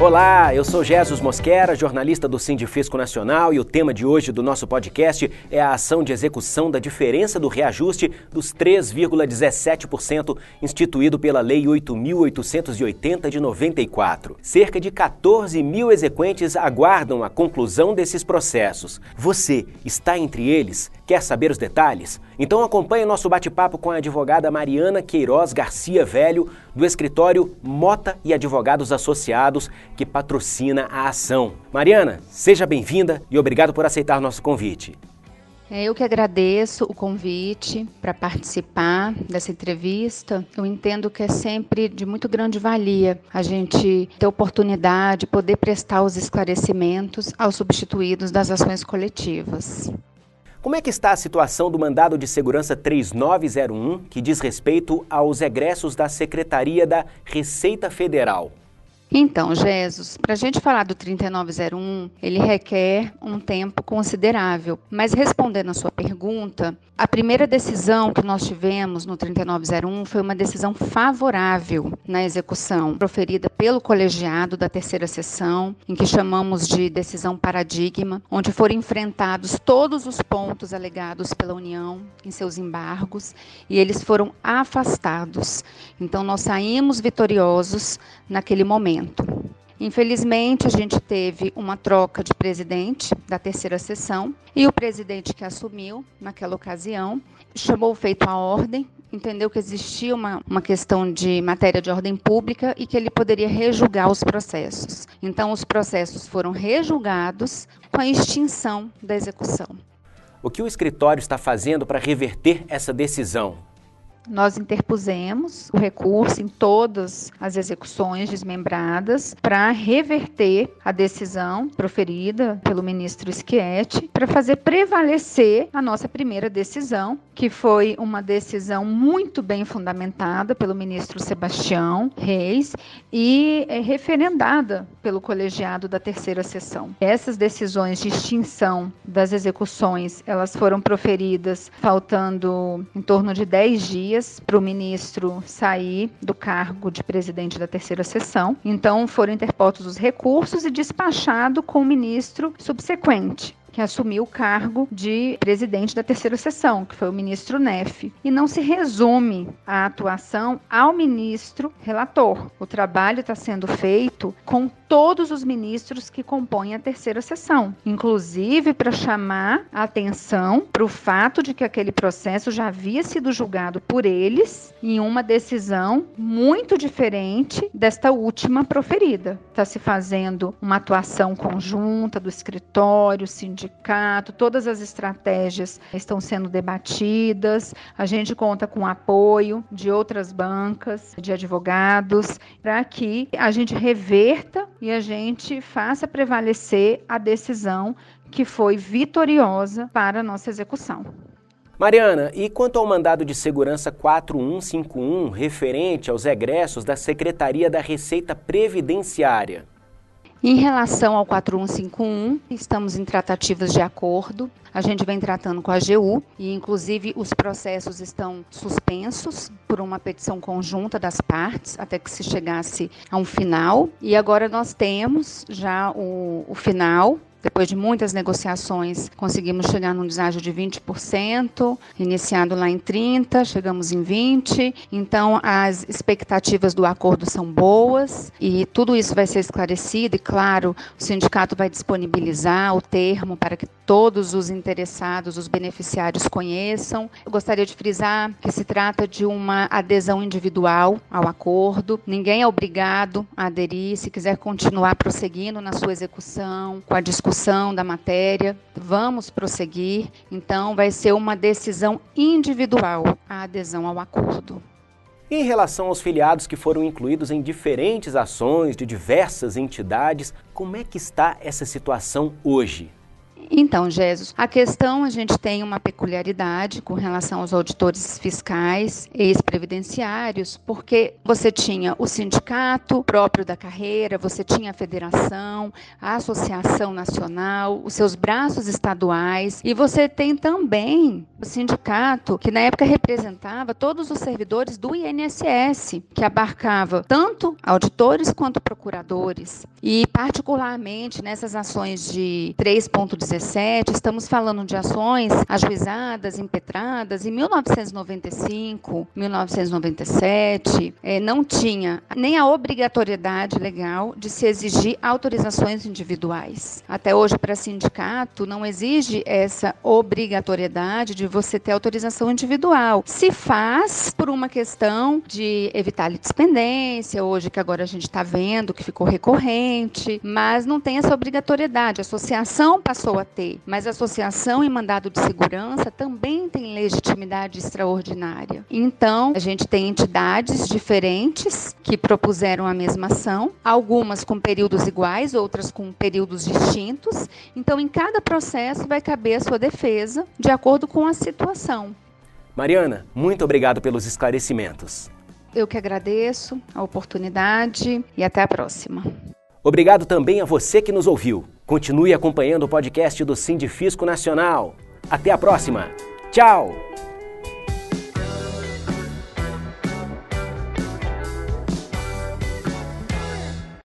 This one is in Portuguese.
Olá, eu sou Jesus Mosquera, jornalista do Sindifisco Nacional e o tema de hoje do nosso podcast é a ação de execução da diferença do reajuste dos 3,17% instituído pela Lei 8.880 de 94. Cerca de 14 mil exequentes aguardam a conclusão desses processos. Você está entre eles? Quer saber os detalhes? Então acompanhe nosso bate-papo com a advogada Mariana Queiroz Garcia Velho, do escritório Mota e Advogados Associados, que patrocina a ação. Mariana, seja bem-vinda e obrigado por aceitar nosso convite. É, eu que agradeço o convite para participar dessa entrevista. Eu entendo que é sempre de muito grande valia a gente ter oportunidade de poder prestar os esclarecimentos aos substituídos das ações coletivas. Como é que está a situação do mandado de segurança 3901, que diz respeito aos egressos da Secretaria da Receita Federal? Então, Jesus, para a gente falar do 3901, ele requer um tempo considerável. Mas respondendo a sua pergunta, a primeira decisão que nós tivemos no 3901 foi uma decisão favorável na execução, proferida pelo colegiado da terceira sessão, em que chamamos de decisão paradigma, onde foram enfrentados todos os pontos alegados pela União em seus embargos e eles foram afastados. Então, nós saímos vitoriosos naquele momento. Infelizmente, a gente teve uma troca de presidente da terceira sessão e o presidente que assumiu naquela ocasião chamou feito à ordem, entendeu que existia uma, uma questão de matéria de ordem pública e que ele poderia rejulgar os processos. Então, os processos foram rejulgados com a extinção da execução. O que o escritório está fazendo para reverter essa decisão? Nós interpusemos o recurso em todas as execuções desmembradas para reverter a decisão proferida pelo ministro Schietti para fazer prevalecer a nossa primeira decisão, que foi uma decisão muito bem fundamentada pelo ministro Sebastião Reis e é referendada pelo colegiado da terceira sessão. Essas decisões de extinção das execuções, elas foram proferidas faltando em torno de 10 dias dias para o ministro sair do cargo de presidente da terceira sessão. Então foram interpostos os recursos e despachado com o ministro subsequente que assumiu o cargo de presidente da terceira sessão, que foi o ministro Neff. E não se resume a atuação ao ministro relator. O trabalho está sendo feito com todos os ministros que compõem a terceira sessão, inclusive para chamar a atenção para o fato de que aquele processo já havia sido julgado por eles em uma decisão muito diferente desta última proferida. Está se fazendo uma atuação conjunta do escritório, sindicato, sindicato, todas as estratégias estão sendo debatidas. A gente conta com o apoio de outras bancas, de advogados, para que a gente reverta e a gente faça prevalecer a decisão que foi vitoriosa para a nossa execução. Mariana, e quanto ao mandado de segurança 4151, referente aos egressos da Secretaria da Receita Previdenciária? Em relação ao 4151, estamos em tratativas de acordo. A gente vem tratando com a AGU e, inclusive, os processos estão suspensos por uma petição conjunta das partes até que se chegasse a um final. E agora nós temos já o, o final depois de muitas negociações, conseguimos chegar num deságio de 20%, iniciado lá em 30%, chegamos em 20%. Então, as expectativas do acordo são boas e tudo isso vai ser esclarecido. E, claro, o sindicato vai disponibilizar o termo para que todos os interessados, os beneficiários conheçam. Eu gostaria de frisar que se trata de uma adesão individual ao acordo. Ninguém é obrigado a aderir. Se quiser continuar prosseguindo na sua execução, com a discussão discussão da matéria, vamos prosseguir. Então, vai ser uma decisão individual a adesão ao acordo. Em relação aos filiados que foram incluídos em diferentes ações de diversas entidades, como é que está essa situação hoje? Então, Jesus, a questão a gente tem uma peculiaridade com relação aos auditores fiscais ex-previdenciários, porque você tinha o sindicato próprio da carreira, você tinha a federação, a associação nacional, os seus braços estaduais, e você tem também o sindicato que na época representava todos os servidores do INSS, que abarcava tanto auditores quanto procuradores. E particularmente nessas ações de 3.16 2017, estamos falando de ações ajuizadas, impetradas em 1995, 1997, é, não tinha nem a obrigatoriedade legal de se exigir autorizações individuais. Até hoje, para sindicato, não exige essa obrigatoriedade de você ter autorização individual. Se faz por uma questão de evitar dispendência, hoje que agora a gente está vendo que ficou recorrente, mas não tem essa obrigatoriedade. A associação passou a mas a associação e mandado de segurança também tem legitimidade extraordinária. Então, a gente tem entidades diferentes que propuseram a mesma ação, algumas com períodos iguais, outras com períodos distintos. Então, em cada processo vai caber a sua defesa de acordo com a situação. Mariana, muito obrigado pelos esclarecimentos. Eu que agradeço a oportunidade e até a próxima. Obrigado também a você que nos ouviu. Continue acompanhando o podcast do Sindifisco Nacional. Até a próxima. Tchau!